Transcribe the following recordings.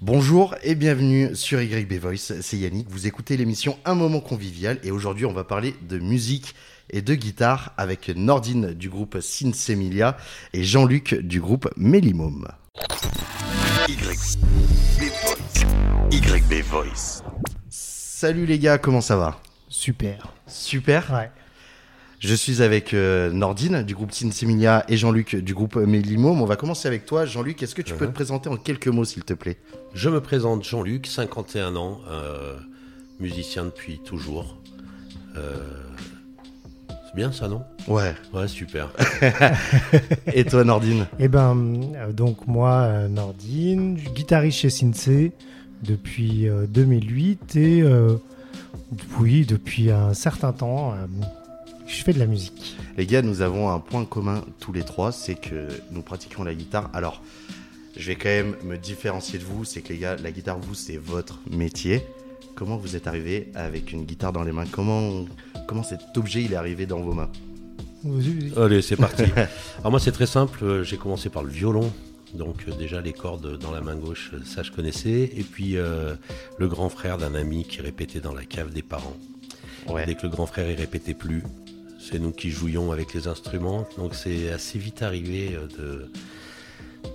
Bonjour et bienvenue sur YB Voice, c'est Yannick, vous écoutez l'émission Un moment convivial et aujourd'hui on va parler de musique et de guitare avec Nordine du groupe Sinsemilia et Jean-Luc du groupe Melimum. YB Voice. Salut les gars, comment ça va? Super. Super? Ouais. Je suis avec euh, Nordine du groupe Sinsemilia et Jean-Luc du groupe Melimum. On va commencer avec toi. Jean-Luc, est-ce que tu peux Mhm. te présenter en quelques mots s'il te plaît? Je me présente Jean-Luc, 51 ans, euh, musicien depuis toujours. Euh, c'est bien ça, non? Ouais. Ouais, super. Et toi Nordine? Et ben, euh, donc moi, euh, Nordine, je suis guitariste chez Sinsei depuis euh, 2008 et euh, oui, depuis un certain temps, euh, je fais de la musique. Les gars, nous avons un point commun tous les trois, c'est que nous pratiquons la guitare. Alors, je vais quand même me différencier de vous, c'est que les gars, la guitare, vous, c'est votre métier. Comment vous êtes arrivé avec une guitare dans les mains? Comment, comment cet objet il est arrivé dans vos mains? Allez, c'est parti. Alors moi, c'est très simple. euh, J'ai commencé par le violon. Donc euh, déjà les cordes dans la main gauche, euh, ça je connaissais. Et puis euh, le grand frère d'un ami qui répétait dans la cave des parents. Ouais. Dès que le grand frère il répétait plus, c'est nous qui jouions avec les instruments. Donc c'est assez vite arrivé euh, de,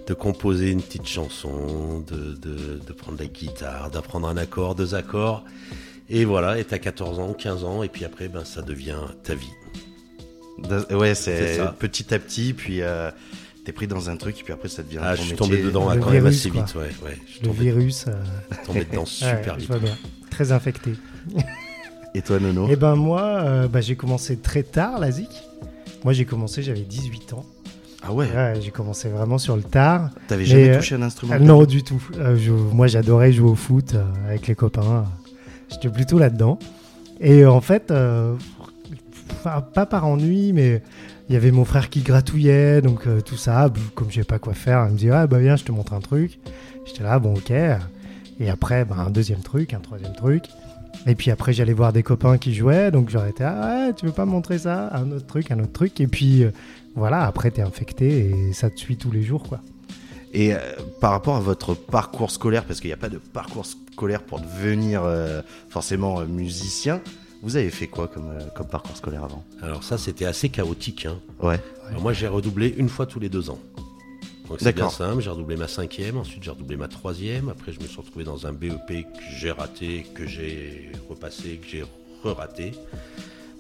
de composer une petite chanson, de, de, de prendre la guitare, d'apprendre un accord, deux accords. Et voilà, et t'as 14 ans, 15 ans, et puis après, ben, ça devient ta vie. Ouais, C'est petit à petit, puis euh, t'es pris dans un truc, et puis après ça devient Ah, ton je suis métier. tombé dedans Le quand même virus, assez quoi. vite, ouais, ouais. Je suis Le tombé, virus, euh, tombé dedans ouais, super je vite. vois bien. Très infecté. Et toi Nono Et ben moi, euh, bah, j'ai commencé très tard la zik. Moi, j'ai commencé, j'avais 18 ans. Ah ouais, Ouais, j'ai commencé vraiment sur le tard. T'avais Mais, jamais euh, touché un instrument Ah, non, du tout. Euh, je- moi, j'adorais jouer au foot euh, avec les copains. J'étais plutôt là-dedans. Et euh, en fait, euh, pas par ennui, mais il y avait mon frère qui gratouillait, donc euh, tout ça. Comme je savais pas quoi faire, il me dit Ah, bah viens, je te montre un truc. J'étais là, bon, ok. Et après, bah, un deuxième truc, un troisième truc. Et puis après, j'allais voir des copains qui jouaient, donc j'aurais été Ah, ouais, tu veux pas me montrer ça? Un autre truc, un autre truc. Et puis. euh, voilà, après t'es infecté et ça te suit tous les jours quoi. Et euh, par rapport à votre parcours scolaire, parce qu'il n'y a pas de parcours scolaire pour devenir euh, forcément euh, musicien, vous avez fait quoi comme, euh, comme parcours scolaire avant? Alors ça, c'était assez chaotique. Hein. Ouais. Alors, moi, j'ai redoublé une fois tous les deux ans. Donc c'est bien simple, j'ai redoublé ma cinquième, ensuite j'ai redoublé ma troisième, après je me suis retrouvé dans un BEP que j'ai raté, que j'ai repassé, que j'ai re-raté.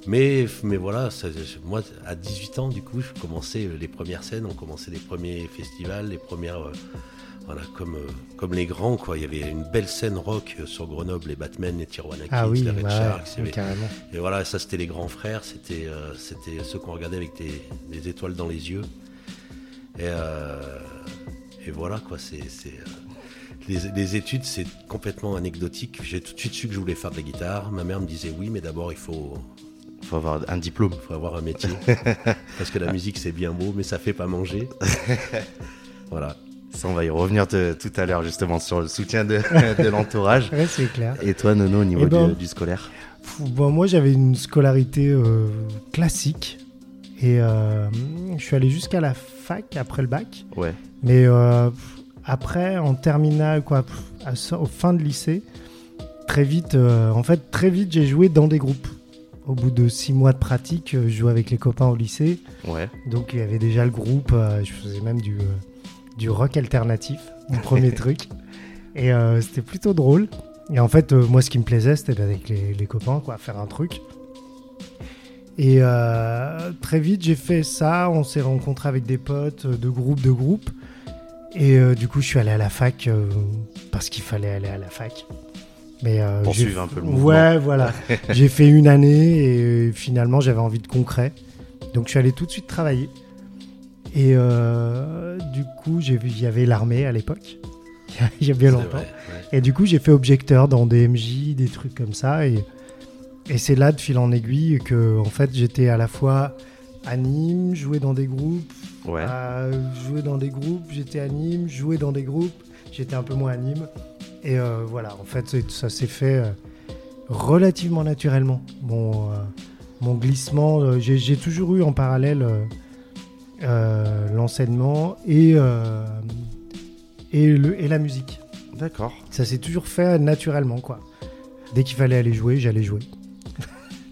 Mais, mais voilà, ça- moi à 18 ans, du coup, je commençais euh, les premières scènes, on commençait les premiers festivals, les premières... euh, voilà, comme, euh, comme les grands, quoi. Il y avait une belle scène rock sur Grenoble, les Batman, les Tijuana Kids, Ah oui, les Red ouais, Sharks. carrément. et voilà, ça c'était les grands frères, c'était euh, c'était ceux qu'on regardait avec des, des étoiles dans les yeux. Et, euh, et voilà quoi, c'est c'est, euh, les, les études c'est complètement anecdotique. J'ai tout de suite su que je voulais faire de la guitare. Ma mère me disait oui, mais d'abord il faut, Il faut avoir un diplôme. faut avoir un métier parce que la musique c'est bien beau, mais ça fait pas manger. voilà. Ça, on va y revenir te- tout à l'heure justement sur le soutien de, de l'entourage. Ouais, c'est clair. Et toi, Nono, au niveau Eh ben, du, du scolaire? bon, moi, j'avais une scolarité euh, classique. Et euh, je suis allé jusqu'à la fac après le bac. Ouais. Mais euh, après, en terminale, quoi, à au fin de lycée, très vite, euh, en fait, très vite, j'ai joué dans des groupes. Au bout de six mois de pratique, je jouais avec les copains au lycée. Ouais. Donc il y avait déjà le groupe, je faisais même du, du rock alternatif, mon premier truc. Et c'était plutôt drôle. Et en fait, moi ce qui me plaisait, c'était avec les, les copains, quoi, faire un truc. Et euh, très vite, j'ai fait ça. On s'est rencontrés avec des potes euh, de groupe, de groupe. Et euh, du coup, je suis allé à la fac euh, parce qu'il fallait aller à la fac. Mais Poursuivre un peu le mouvement. Ouais, voilà. j'ai fait une année et finalement, j'avais envie de concret. Donc, je suis allé tout de suite travailler. Et du coup, il y avait l'armée à l'époque. il y a bien longtemps. vrai, ouais. Et du coup, j'ai fait objecteur dans des MJ, des trucs comme ça. Et, et c'est là, de fil en aiguille, que en fait, j'étais à la fois anime, jouer dans des groupes, Ouais. dans des groupes, j'étais anime, jouer dans des groupes, j'étais un peu moins anime. Et euh, voilà, en fait, ça s'est fait euh, relativement naturellement. Mon, euh, mon glissement, j'ai toujours eu en parallèle euh, l'enseignement et, et, le, et la musique. D'accord. Ça s'est toujours fait naturellement, quoi. Dès qu'il fallait aller jouer, j'allais jouer.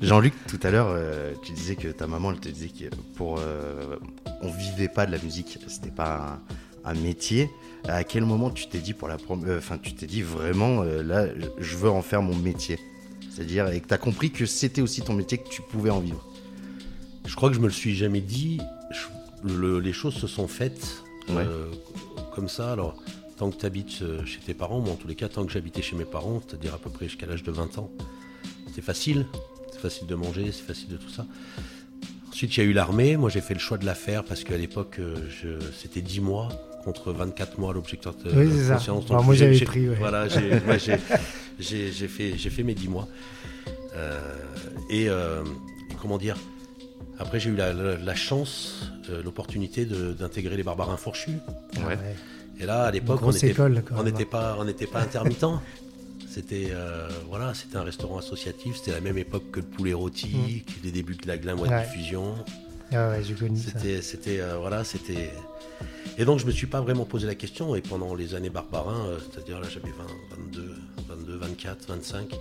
Jean-Luc, tout à l'heure, euh, tu disais que ta maman, elle te disait que pour, euh, on vivait pas de la musique, c'était pas un, un métier. À quel moment tu t'es dit pour la euh, enfin, tu t'es dit vraiment, là, je veux en faire mon métier? C'est-à-dire, et que tu as compris que c'était aussi ton métier, que tu pouvais en vivre? Je crois que je me le suis jamais dit. Je- le- les choses se sont faites Ouais. comme ça. Alors, tant que tu habites chez tes parents, moi en tous les cas, tant que j'habitais chez mes parents, c'est-à-dire à peu près jusqu'à l'âge de 20 ans, c'est facile. C'est facile de manger, c'est facile de tout ça. Ensuite, il y a eu l'armée. Moi, j'ai fait le choix de la faire parce qu'à l'époque, euh, je- c'était 10 mois contre 24 mois l'objecteur de Oui, ça. conscience. Alors, moi, j'ai- j'avais pris, ouais. Voilà, j'ai ouais, fait, mes 10 mois. Euh, et, euh, et comment dire Après, j'ai eu la, la- la chance, euh, l'opportunité d'intégrer les Barbarins Fourchus. Ah Ouais. Et là, à l'époque, on n'était pas, on n'était pas intermittent. C'était euh, voilà, c'était un restaurant associatif. C'était la même époque que le poulet rôti, les débuts de la Glin Mm. Ouais. diffusion. Ah ouais, j'ai connu ça. C'était, c'était, euh, voilà, c'était. Et donc je me suis pas vraiment posé la question. Et pendant les années Barbarin, euh, c'est-à-dire là j'avais 20, 22, 22, 24, 25,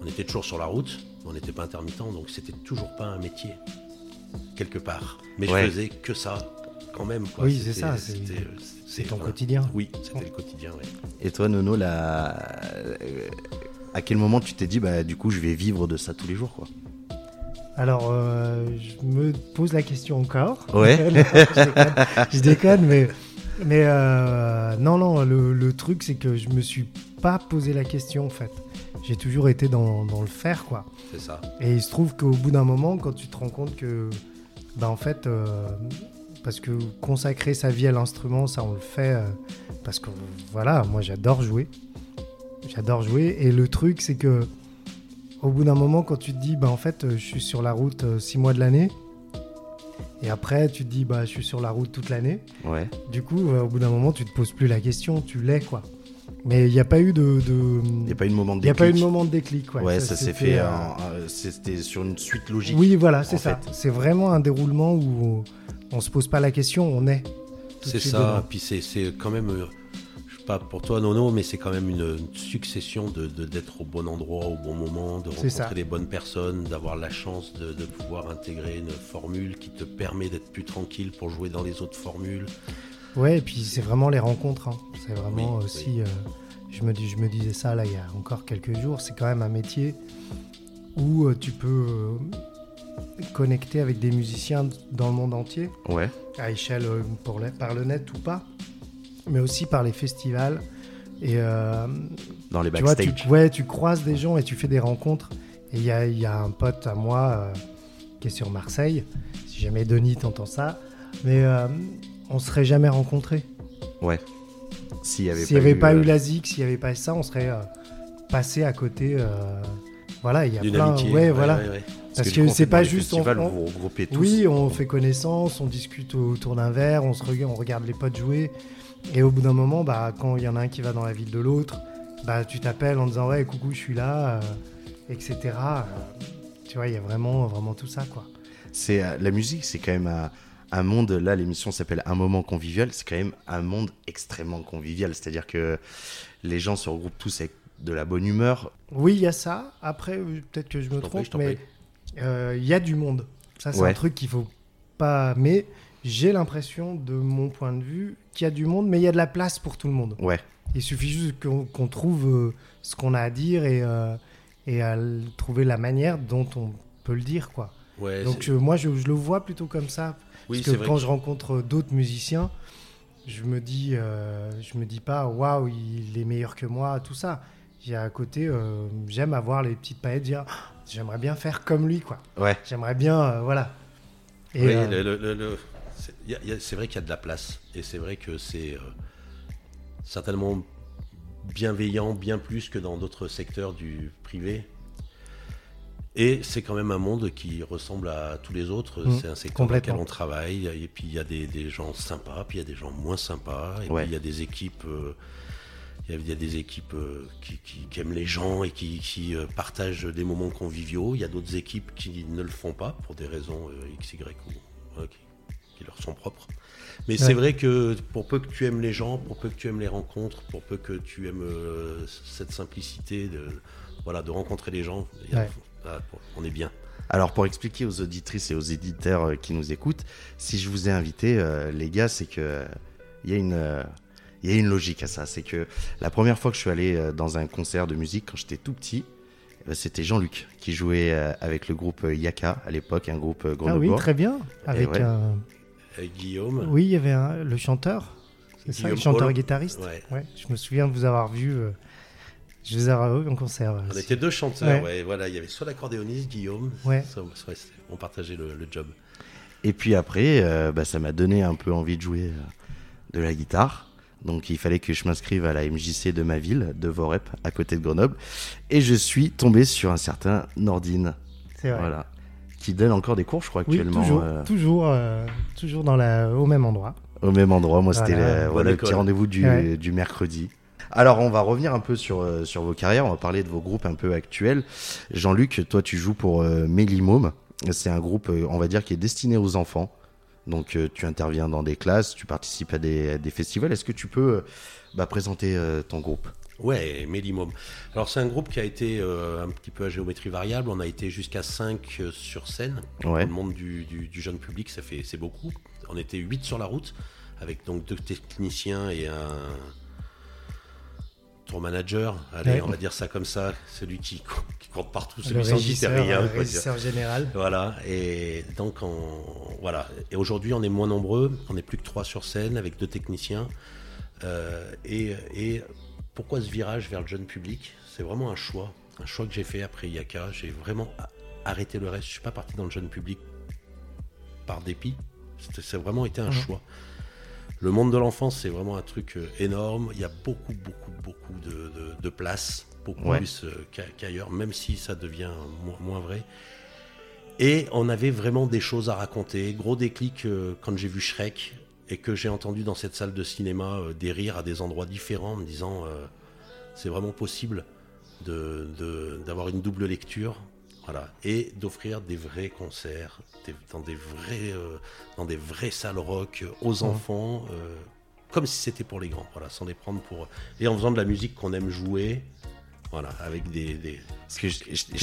on était toujours sur la route. On n'était pas intermittent, donc c'était toujours pas un métier quelque part. Mais Ouais. je faisais que ça quand même. Quoi. Oui, c'est ça, c'est- c'était- C'est c'était- ton quotidien. Oui, c'était le quotidien. oui. Et toi, Nono, là, euh, à quel moment tu t'es dit, bah, du coup, je vais vivre de ça tous les jours, quoi? Alors, euh, je me pose la question encore. Ouais. Non, je déconne, je déconne, mais, mais euh, non, non, le, le truc, c'est que je me suis pas posé la question, en fait. J'ai toujours été dans, dans le faire, quoi. C'est ça. Et il se trouve qu'au bout d'un moment, quand tu te rends compte que, bah, en fait, euh, parce que consacrer sa vie à l'instrument, ça, on le fait euh, parce que, voilà, moi, j'adore jouer. J'adore jouer. Et le truc, c'est que, au bout d'un moment, quand tu te dis, bah, en fait, euh, je suis sur la route euh, six mois de l'année, et après, tu te dis, bah, je suis sur la route toute l'année. Ouais. Du coup, euh, au bout d'un moment, tu te poses plus la question, tu l'es, quoi. Mais il n'y a pas eu de. Il n'y a pas eu de moment de Il n'y a pas eu de déclic. moment de déclic. Ouais, Ouais, ça, s'est fait. euh, C'était sur une suite logique. Oui, voilà, c'est ça. C'est vraiment un déroulement où on se pose pas la question, on est. C'est ça. Puis c'est, quand même, euh, je sais pas pour toi Nono, mais c'est quand même une, une succession de, de- d'être au bon endroit au bon moment, de rencontrer les bonnes personnes, d'avoir la chance de, de pouvoir intégrer une formule qui te permet d'être plus tranquille pour jouer dans les autres formules. Ouais, et puis c'est vraiment les rencontres. hein. C'est vraiment Oui, aussi. euh, je, me dis, je me disais ça là il y a encore quelques jours. C'est quand même un métier où euh, tu peux connecter avec des musiciens dans le monde entier, Ouais. à échelle euh, pour par le net ou pas, mais aussi par les festivals. Et euh, Dans les tu vois, backstage. tu, ouais, tu croises des gens et tu fais des rencontres. Et il y a, il y a un pote à moi euh, qui est sur Marseille. Si jamais Denis t'entend ça, mais euh, on serait jamais rencontrés. Ouais. S'il n'y avait S'il n'y avait pas eu la ZIC, s'il n'y avait pas ça, on serait passé à côté. voilà, il y a D'une plein. amitié. ouais, voilà. ouais, ouais. Parce que c'est pas juste. on- festivals, on- vous vous regroupez tous. oui, on fait connaissance, on discute autour d'un verre, on, se regarde, on regarde les potes jouer. Et au bout d'un moment, bah, quand il y en a un qui va dans la ville de l'autre, bah, tu t'appelles en disant Ouais, coucou, je suis là, euh, etc. Euh, tu vois, il y a vraiment, vraiment tout ça, quoi. C'est euh, la musique, c'est quand même un, un monde. Là, l'émission s'appelle Un moment convivial. C'est quand même un monde extrêmement convivial. C'est-à-dire que les gens se regroupent tous avec de la bonne humeur. Oui, il y a ça. Après, euh, peut-être que je me trompe, mais il y a du monde. Ça, c'est Ouais. un truc qu'il faut pas. Mais j'ai l'impression, de mon point de vue, qu'il y a du monde, mais il y a de la place pour tout le monde. Ouais. Il suffit juste qu'on trouve euh, ce qu'on a à dire et, euh, et à trouver la manière dont on peut le dire, quoi. Ouais, Donc moi, je, je le vois plutôt comme ça. oui, parce que vrai. quand je rencontre d'autres musiciens, je me dis, euh, je me dis pas, waouh, il est meilleur que moi, tout ça. Il y a à côté, euh, j'aime avoir les petites paillettes, dire, j'aimerais bien faire comme lui, quoi. Ouais. J'aimerais bien, euh, voilà. Et, Oui, euh, le- le- le- le- c'est vrai qu'il y a de la place. Et c'est vrai que c'est euh, certainement bienveillant, bien plus que dans d'autres secteurs du privé. Et c'est quand même un monde qui ressemble à tous les autres. Mm, c'est un secteur dans lequel on travaille. Et puis il y a des, des gens sympas, puis il y a des gens moins sympas. Et Ouais. puis il y a des équipes. Il y a- il y a des équipes euh, qui, qui- qui aiment les gens et qui, qui, euh, partagent des moments conviviaux. Il y a d'autres équipes qui ne le font pas pour des raisons euh, X, Y ou qui, leur sont propres. Mais c'est vrai que pour peu que tu aimes les gens, pour peu que tu aimes les rencontres, pour peu que tu aimes euh, cette simplicité de, voilà, de rencontrer les gens, Ouais. on est bien. Alors pour expliquer aux auditrices et aux éditeurs qui nous écoutent, si je vous ai invité, euh, les gars, c'est que euh, il y a une euh, il y a une logique à ça. C'est que la première fois que je suis allé euh, dans un concert de musique quand j'étais tout petit, euh, c'était Jean-Luc qui jouait euh, avec le groupe Yaka à l'époque, un groupe euh, Ah oui, grenoblois. très bien. Avec ouais. un- Euh, Guillaume, Oui, il y avait un- le chanteur. C'est ça, le Guillaume chanteur Paul. guitariste. Ouais. Ouais, je me souviens de vous avoir vu. euh, je vous ai en concert. On aussi. était deux chanteurs, Ouais. ouais, voilà, il y avait soit l'accordéoniste Guillaume, Ouais. soit- soit- on partageait le, le job. Et puis après, euh, bah, ça m'a donné un peu envie de jouer de la guitare. Donc il fallait que je m'inscrive à la MJC de ma ville, de Vorep, à côté de Grenoble. Et je suis tombé sur un certain Nordine, C'est vrai. voilà, qui donne encore des cours, je crois, Oui, actuellement. toujours, euh, toujours, euh, toujours dans la, au même endroit. Au même endroit, moi c'était Voilà, le- voilà, petit rendez-vous du, Ouais. du mercredi. Alors on va revenir un peu sur, euh, sur vos carrières, on va parler de vos groupes un peu actuels. Jean-Luc, toi tu joues pour euh, Mélimôme, c'est un groupe euh, on va dire qui est destiné aux enfants. Donc euh, tu interviens dans des classes, tu participes à des, à des festivals. Est-ce que tu peux euh, bah, présenter euh, ton groupe? Ouais, Mélimum. Alors c'est un groupe qui a été un petit peu à géométrie variable. On a été jusqu'à 5 sur scène. Ouais. Dans le monde du, du- du jeune public, ça fait c'est beaucoup. On était 8 sur la route, avec donc deux techniciens et un tour manager. Allez, Ouais. on va dire ça comme ça. Celui qui, court partout, Le celui sans qui c'est rien. quoi, régisseur général. voilà, et donc on, voilà. Et aujourd'hui, on est moins nombreux, on est plus que trois sur scène avec deux techniciens. Euh, et, et pourquoi ce virage vers le jeune public? C'est vraiment un choix, un choix que j'ai fait après Yaka. J'ai vraiment arrêté le reste. Je suis pas parti dans le jeune public par dépit. Ça a vraiment été un Mhm. choix. Le monde de l'enfance, c'est vraiment un truc euh, énorme. Il y a beaucoup, beaucoup, beaucoup de, de, de place, beaucoup Ouais. plus euh, qu'a- qu'ailleurs, même si ça devient mo- moins vrai. Et on avait vraiment des choses à raconter. Gros déclic euh, quand j'ai vu Shrek et que j'ai entendu dans cette salle de cinéma des rires à des endroits différents, en me disant euh, c'est vraiment possible de- de- d'avoir une double lecture. Voilà. Et d'offrir des vrais concerts des- dans, des vrais, euh, dans des vraies salles rock aux Mhm. enfants, euh, comme si c'était pour les grands, voilà, sans les prendre pour. Et en faisant de la musique qu'on aime jouer, voilà, avec des, des, Parce que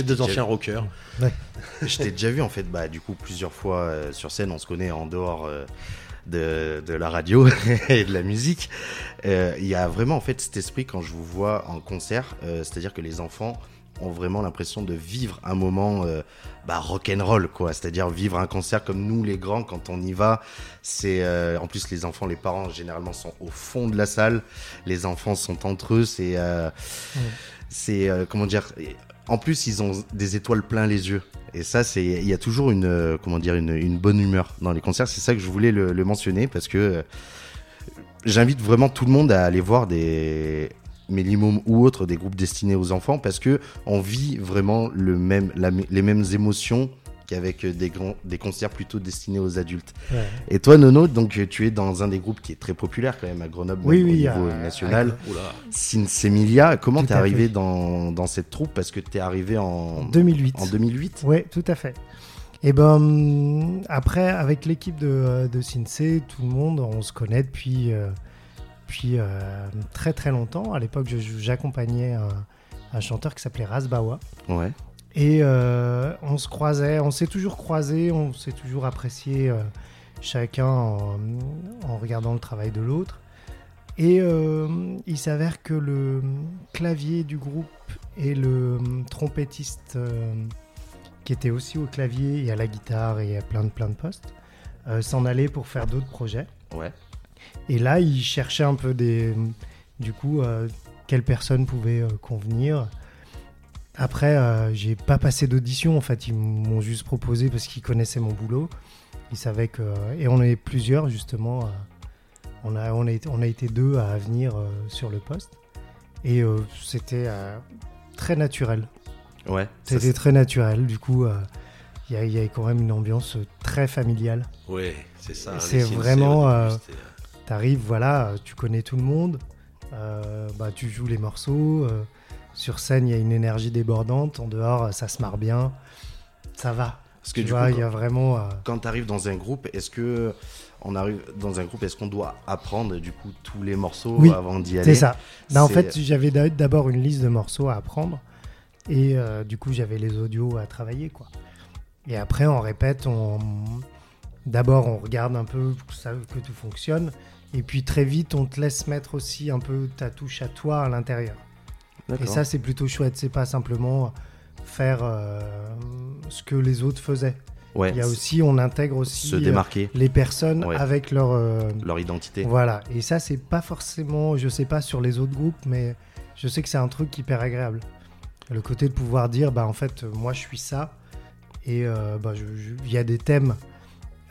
déjà- anciens rockers. je t'ai déjà vu en fait, bah, du coup plusieurs fois euh, sur scène. On se connaît en dehors euh, de, de la radio et de la musique. Euh, Il y a vraiment en fait cet esprit quand je vous vois en concert, euh, c'est-à-dire que les enfants ont vraiment l'impression de vivre un moment euh, bah, rock'n'roll quoi. C'est-à-dire vivre un concert comme nous les grands quand on y va. C'est euh, en plus les enfants les parents généralement sont au fond de la salle. Les enfants sont entre eux. C'est euh, c'est comment dire en plus ils ont des étoiles plein les yeux. Et ça c'est il y a toujours une comment dire une, une bonne humeur dans les concerts. C'est ça que je voulais le, le mentionner parce que j'invite vraiment tout le monde à aller voir des Mélimum ou autres, des groupes destinés aux enfants, parce que on vit vraiment le même, la- les mêmes émotions qu'avec des, grands, des concerts plutôt destinés aux adultes. Ouais. Et toi, Nono, donc tu es dans un des groupes qui est très populaire quand même à Grenoble Oui, même, oui, au niveau à- national. Sinsemilia, comment t'es arrivé dans, dans cette troupe? Parce que t'es arrivé en, 2008. en 2008 Oui, tout à fait. Et ben hum, après, avec l'équipe de, euh, de Sinsé, tout le monde, on se connaît depuis, euh, depuis euh, très très longtemps. À l'époque, j'accompagnais un, un chanteur qui s'appelait Rasbawa. Ouais. Et euh, on se croisait, on s'est toujours croisés, on s'est toujours apprécié euh, chacun en, en regardant le travail de l'autre. Et il s'avère que le clavier du groupe et le trompettiste qui était aussi au clavier et à la guitare et à plein de, plein de postes s'en allaient pour faire d'autres projets. Ouais. Et là, ils cherchaient un peu des. Du coup, euh, quelles personnes pouvaient euh, convenir. Après, euh, j'ai pas passé d'audition. En fait, ils m'ont juste proposé parce qu'ils connaissaient mon boulot. Ils savaient que. Et on est plusieurs, justement. euh, on, a, on, a été, on a été deux à venir euh, sur le poste. Et euh, c'était euh, très naturel. Ouais. C'était très naturel. Du coup, euh, il y, a- il y a quand même une ambiance très familiale. Ouais, c'est ça. C'est les Sims, vraiment, euh, T'arrives, voilà, tu connais tout le monde, euh, bah, tu joues les morceaux, euh, sur scène il y a une énergie débordante, en dehors euh, ça se marre bien, ça va. Parce que tu du vois, coup, il y a vraiment. euh, quand tu arrives dans un groupe, est-ce que on arrive dans un groupe, est-ce qu'on doit apprendre du coup tous les morceaux Oui, avant d'y aller C'est ça. Non, en fait, j'avais d'a- d'abord une liste de morceaux à apprendre. Et du coup, j'avais les audios à travailler. quoi. Et après, on répète. On... D'abord, on regarde un peu que, ça, que tout fonctionne. Et puis, très vite, on te laisse mettre aussi un peu ta touche à toi à l'intérieur. Et ça, c'est plutôt chouette. C'est pas simplement faire euh, ce que les autres faisaient. ouais, Il y a aussi, on intègre aussi se euh, les personnes Ouais. avec leur. euh, leur identité. voilà, et ça c'est pas forcément, je sais pas sur les autres groupes, mais je sais que c'est un truc hyper agréable. Le côté de pouvoir dire, bah en fait, moi je suis ça, et bah, il y a des thèmes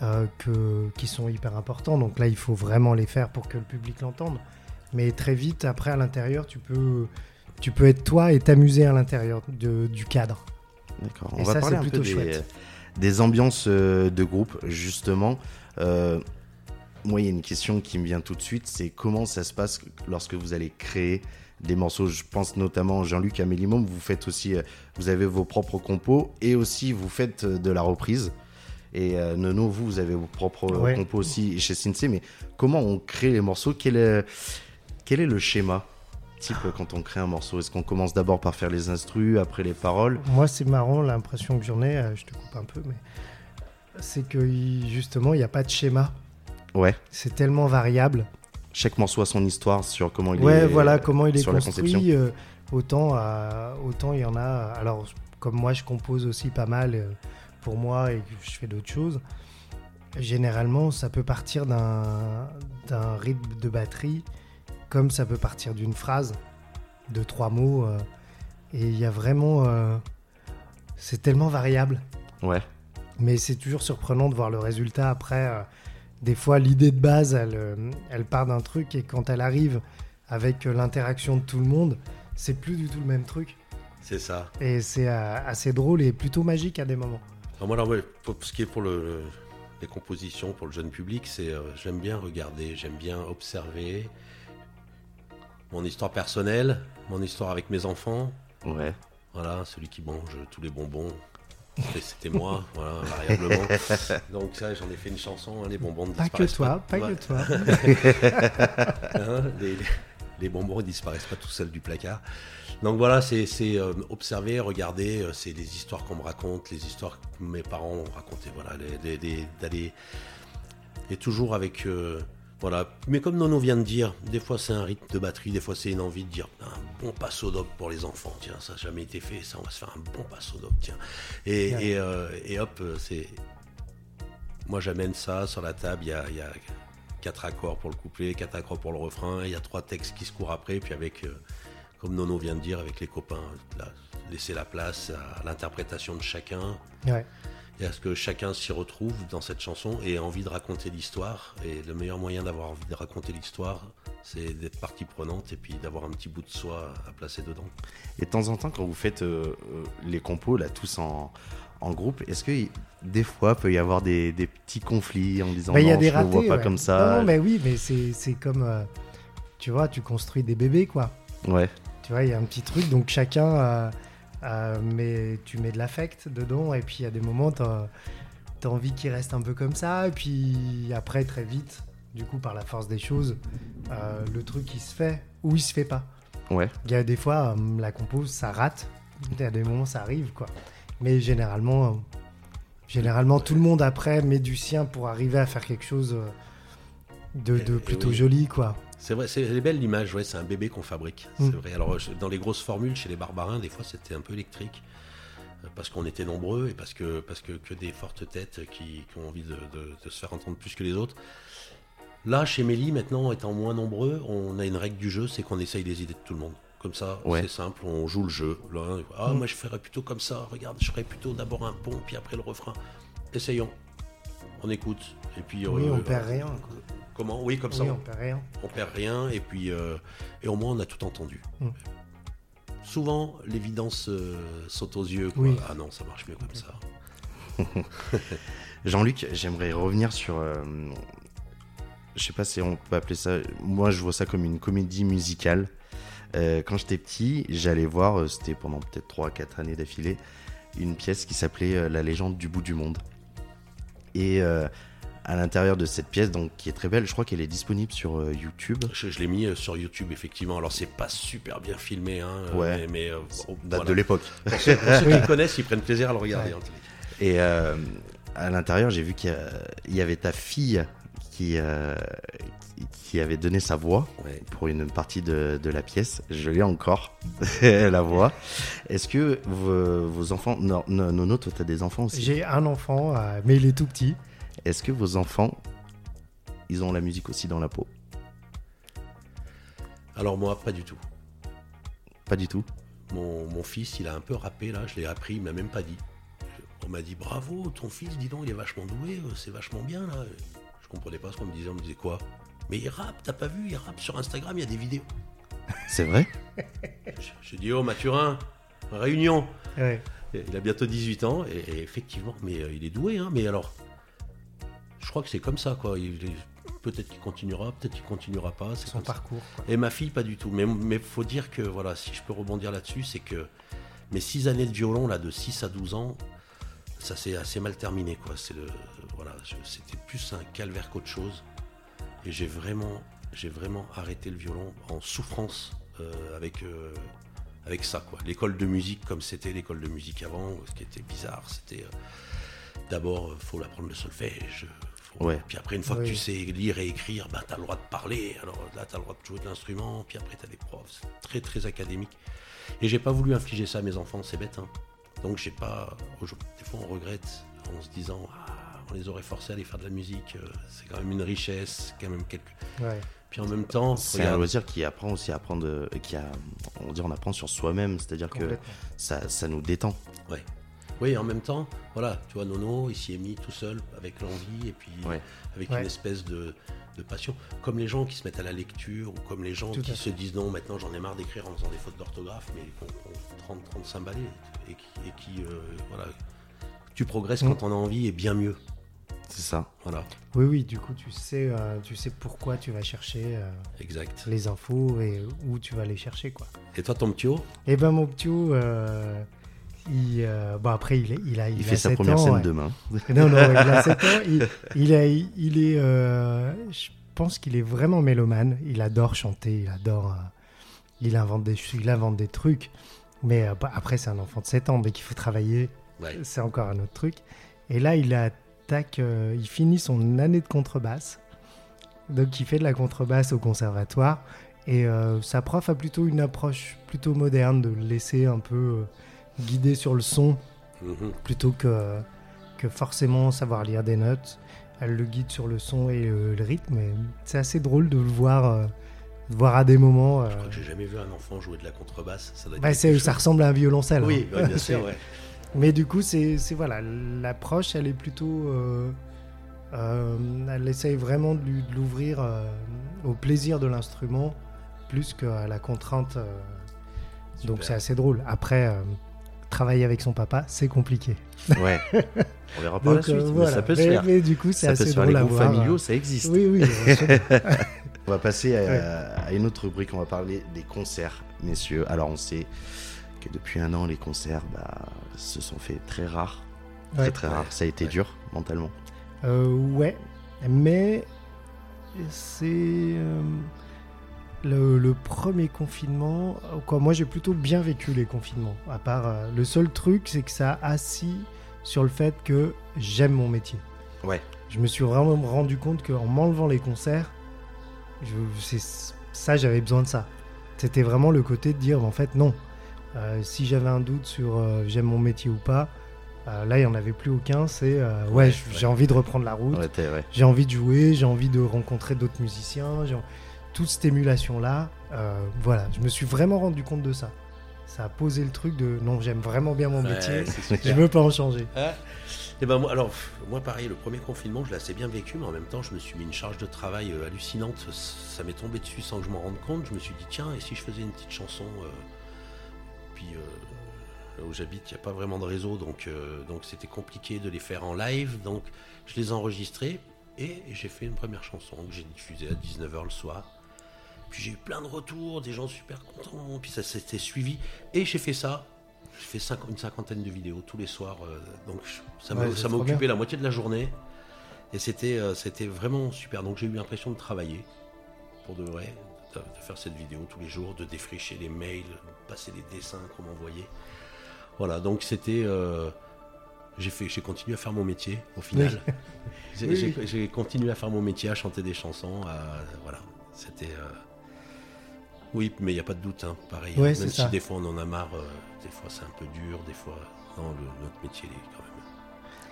euh, que, qui sont hyper importants, donc là il faut vraiment les faire pour que le public l'entende. Mais très vite, après à l'intérieur, tu peux, tu peux être toi et t'amuser à l'intérieur de- du cadre. D'accord. Et On va ça, parler peu plutôt des, des ambiances euh, de groupe, justement. Euh, moi, il y a une question qui me vient tout de suite, c'est comment ça se passe lorsque vous allez créer des morceaux? Je pense notamment Jean-Luc à Mélimum, vous faites aussi, vous avez vos propres compos et aussi vous faites de la reprise. Et euh, Nono, vous, vous avez vos propres euh, Ouais. compos aussi chez Sinsei. Mais comment on crée les morceaux? Quel est, quel est le schéma type euh, quand on crée un morceau? Est-ce qu'on commence d'abord par faire les instrus, après les paroles? Moi, c'est marrant, l'impression que j'en ai, euh, je te coupe un peu, mais c'est que justement, il n'y a pas de schéma. Ouais. C'est tellement variable. Chaque morceau a son histoire sur comment il ouais, est. voilà comment il est sur la conception. construit. euh, autant, euh, autant il y en a. Alors, comme moi, je compose aussi pas mal pour moi et que je fais d'autres choses. Généralement, ça peut partir d'un rythme de batterie, comme ça peut partir d'une phrase de trois mots. euh, et il y a vraiment. euh, c'est tellement variable. Ouais. Mais c'est toujours surprenant de voir le résultat après. euh, des fois, l'idée de base, elle, elle part d'un truc et quand elle arrive avec l'interaction de tout le monde, c'est plus du tout le même truc. C'est ça. Et c'est assez drôle et plutôt magique à des moments. Alors moi, alors, ouais, pour ce qui est pour le, le- les compositions pour le jeune public, c'est euh, j'aime bien regarder, j'aime bien observer mon histoire personnelle, mon histoire avec mes enfants. Ouais. Voilà, celui qui mange tous les bonbons. C'était moi, voilà, variablement. Donc ça, j'en ai fait une chanson, hein, les bonbons ne Pas que toi, pas Ouais. que toi. Hein, les, les bonbons ne disparaissent pas tout seuls du placard. Donc voilà, c'est euh, observer, regarder, euh, c'est des histoires qu'on me raconte, les histoires que mes parents ont racontées, voilà, les- les- les- d'aller et toujours avec euh, voilà. Mais comme Nono vient de dire, des fois c'est un rythme de batterie, des fois c'est une envie de dire un bon passo dope pour les enfants. Tiens, ça n'a jamais été fait, ça on va se faire un bon passo dope, tiens. Et, et, euh, et hop, c'est moi j'amène ça sur la table, il y a, il y a quatre accords pour le couplet, quatre accords pour le refrain, il y a trois textes qui se courent après, puis avec, euh, comme Nono vient de dire, avec les copains, là, laisser la place à l'interprétation de chacun, Ouais. et à ce que chacun s'y retrouve dans cette chanson et ait envie de raconter l'histoire. Et le meilleur moyen d'avoir envie de raconter l'histoire, c'est d'être partie prenante et puis d'avoir un petit bout de soi à placer dedans. Et de temps en temps, quand vous faites euh, euh, les compos, là, tous en, en groupe, est-ce que des fois, peut y avoir des, des petits conflits en disant Bah, il y a non, des je ratés. vois pas ouais. comme ça Non, non, mais oui, mais c'est comme. euh, tu vois, tu construis des bébés, quoi. Ouais, Tu vois, il y a un petit truc, donc chacun euh, euh, met- tu mets de l'affect dedans, et puis il y a des moments, tu as, envie qu'il reste un peu comme ça, et puis après, très vite, du coup, par la force des choses, le truc il se fait ou il se fait pas. ouais. Il y a des fois, la compose, ça rate, il y a des moments, ça arrive, quoi. Mais généralement, euh, généralement tout le monde après met du sien pour arriver à faire quelque chose euh, de, et plutôt oui. joli, quoi. C'est vrai, c'est belle l'image, ouais, c'est un bébé qu'on fabrique. Mm. C'est vrai. Alors, je- dans les grosses formules, chez les barbarins, des fois, c'était un peu électrique. euh, Parce qu'on était nombreux et parce que, parce que, que des fortes têtes qui, qui ont envie de, de- de se faire entendre plus que les autres. Là, chez Mélie, maintenant, étant moins nombreux, on a une règle du jeu, c'est qu'on essaye les idées de tout le monde. Comme ça, Ouais. c'est simple, on joue le jeu. Là, ah, Mm. moi, je ferais plutôt comme ça. Regarde, je ferais plutôt d'abord un pont, puis après le refrain. Essayons. On écoute. Et puis, Oui, euh, on perd rien. quoi. Comment? Oui, comme ça. On perd rien. on perd rien et puis euh, et au moins on a tout entendu. Mm. Souvent l'évidence euh, saute aux yeux. quoi. Oui. Ah non, ça marche mieux comme ça. Jean-Luc, j'aimerais revenir sur. euh, je sais pas si on peut appeler ça. Moi, je vois ça comme une comédie musicale. Euh, quand j'étais petit, j'allais voir, euh, c'était pendant peut-être 3-4 années d'affilée, une pièce qui s'appelait euh, La légende du bout du monde. Et euh, à l'intérieur de cette pièce, donc qui est très belle, je crois qu'elle est disponible sur euh, YouTube. Je, je l'ai mis euh, sur YouTube, effectivement. Alors, c'est pas super bien filmé, hein, euh, Ouais. mais, mais, euh, bon, Date voilà. de l'époque. Pour ceux, pour ceux qui connaissent, ils prennent plaisir à le regarder. Ouais. en. Et euh, à l'intérieur, j'ai vu qu'il y avait ta fille qui, euh, qui- avait donné sa voix Ouais. pour une partie de, de la pièce. Je l'ai encore, la voix. Est-ce que vos, vos enfants... Non, non, Nono, toi, t'as des enfants aussi? J'ai un enfant, euh, mais il est tout petit. Est-ce que vos enfants, ils ont la musique aussi dans la peau? Alors, moi, pas du tout. Pas du tout? Mon, mon fils, il a un peu rappé là, je l'ai appris, il m'a même pas dit. On m'a dit bravo, ton fils, dis donc, il est vachement doué, euh, c'est vachement bien là. Je comprenais pas ce qu'on me disait, on me disait quoi? Mais il rappe, t'as pas vu, il rappe sur Instagram, il y a des vidéos. C'est vrai? Je- J'ai dit, oh Mathurin, réunion. Ouais. Il a bientôt 18 ans, et, et effectivement, mais euh, il est doué, hein, mais alors, je crois que c'est comme ça, quoi. Il Peut-être qu'il continuera, peut-être qu'il continuera pas. C'est Son comme ça. parcours. quoi. Et ma fille, pas du tout. Mais il faut dire que, voilà, si je peux rebondir là-dessus, c'est que mes six années de violon, là, de 6 à 12 ans, ça s'est assez mal terminé, quoi. C'est le, voilà, je- c'était plus un calvaire qu'autre chose. Et j'ai vraiment, j'ai vraiment arrêté le violon en souffrance euh, avec, euh, avec ça, quoi. L'école de musique, comme c'était l'école de musique avant, ce qui était bizarre, c'était euh, d'abord, euh, faut apprendre le solfège. faut- Ouais. Puis après, une fois que tu sais lire et écrire, bah, tu as le droit de parler. Alors là, tu as le droit de jouer de l'instrument. Puis après, tu as des profs. C'est très, très académique. Et j'ai pas voulu infliger ça à mes enfants, c'est bête. hein. Donc j'ai pas. Des fois, on regrette en se disant ah, on les aurait forcés à aller faire de la musique. euh, C'est quand même une richesse, quand même quelque. Ouais. Puis en même temps, C'est un loisir qui apprend aussi à apprendre, euh, qui a, on dit on apprend sur soi-même, c'est-à-dire que ça, ça nous détend. oui, en même temps, voilà, tu vois, Nono, il s'y est mis tout seul avec l'envie et puis Ouais. avec Ouais. une espèce de, de passion. Comme les gens qui se mettent à la lecture ou comme les gens Tout qui fait. se disent non, maintenant j'en ai marre d'écrire en faisant des fautes d'orthographe, mais qui ont, qui ont 30, 35 balais et qui, et qui, euh, voilà, tu progresses Mm. quand on a envie et bien mieux. C'est ça. Voilà, Oui, oui, du coup, tu sais, euh, tu sais pourquoi tu vas chercher euh, exact. les infos et où tu vas les chercher, quoi. Et toi, ton haut? Et ben, mon petit, euh, il, euh, bon, après, il, il a, Il, il fait a sa 7 première ans, scène ouais. demain. Non, non, il a 7 ans. Il, il, a- il est, je pense qu'il est vraiment mélomane. Il adore chanter, il adore, il invente des, il invente des trucs. Mais bah, après, c'est un enfant de 7 ans, mais qu'il faut travailler, Ouais. c'est encore un autre truc. Et là, il attaque, euh, il finit son année de contrebasse. Donc, il fait de la contrebasse au conservatoire. Et euh, sa prof a plutôt une approche plutôt moderne de le laisser un peu euh, guider sur le son Mhm. plutôt que, que forcément savoir lire des notes. Elle le guide sur le son et le, le rythme. C'est assez drôle de le voir, voir à des moments. euh, Je crois que j'ai jamais vu un enfant jouer de la contrebasse. Ça, doit être bah, chose. ça ressemble à un violoncelle. Oui, hein. bah, bien sûr, ouais. Mais du coup, c'est voilà, l'approche, elle est plutôt. euh, euh, elle essaye vraiment de l'ouvrir euh, au plaisir de l'instrument plus qu'à la contrainte. donc c'est assez drôle. Après, travailler avec son papa, c'est compliqué. Ouais. On verra par la Donc, suite, mais voilà. ça peut se mais, faire. mais du coup, c'est Ça peut assez se faire. Les groupes familiaux, ça existe. Oui, oui. On va passer à, Ouais. à une autre rubrique. On va parler des concerts, messieurs. Alors, on sait que depuis un an, les concerts bah, se sont fait très rares. Très, Ouais. très rares. Ça a été Ouais. dur mentalement. Euh, ouais, mais c'est euh, le, le premier confinement. Quoi, moi, j'ai plutôt bien vécu les confinements. À part euh, le seul truc, c'est que ça a assis sur le fait que j'aime mon métier. Ouais. Je me suis vraiment rendu compte qu'en m'enlevant les concerts, je- c'est- ça, j'avais besoin de ça. C'était vraiment le côté de dire, en fait, non. Euh, si j'avais un doute sur euh, j'aime mon métier ou pas, euh, là, il n'y en avait plus aucun. C'est euh, ouais, Ouais, j'ai ouais. envie de reprendre la route, Ouais, t'es- ouais. j'ai envie de jouer, j'ai envie de rencontrer d'autres musiciens. j'ai- Toute cette émulation-là, euh, voilà, je me suis vraiment rendu compte de ça. Ça a posé le truc de non, j'aime vraiment bien mon métier, Ouais, je veux pas en changer. Et ben moi, alors moi pareil, le premier confinement, je l'ai assez bien vécu, mais en même temps, je me suis mis une charge de travail hallucinante. Ça m'est tombé dessus sans que je m'en rende compte. Je me suis dit tiens, et si je faisais une petite chanson euh, Puis euh, là où j'habite, il n'y a pas vraiment de réseau, donc euh, donc c'était compliqué de les faire en live. Donc je les ai enregistrés et j'ai fait une première chanson que j'ai diffusée à 19h le soir. Puis j'ai eu plein de retours, des gens super contents, puis ça s'était suivi. Et j'ai fait ça fais cinq- une cinquantaine de vidéos tous les soirs. euh, donc ça m'a occupé la moitié de la journée. Et c'était c'était vraiment super. Donc j'ai eu l'impression de travailler pour de vrai, de, de faire cette vidéo tous les jours, de défricher les mails, de passer les dessins qu'on m'envoyait. Voilà, donc c'était. euh, j'ai fait, j'ai continué à faire mon métier au final. J'ai Oui, j'ai- oui. j'ai continué à faire mon métier, à chanter des chansons. à- voilà, c'était. euh, Oui, mais il n'y a pas de doute, hein, pareil. Ouais, hein, c'est même si ça. des fois on en a marre, euh, des fois c'est un peu dur, des fois. Non, le- notre métier, il est quand même.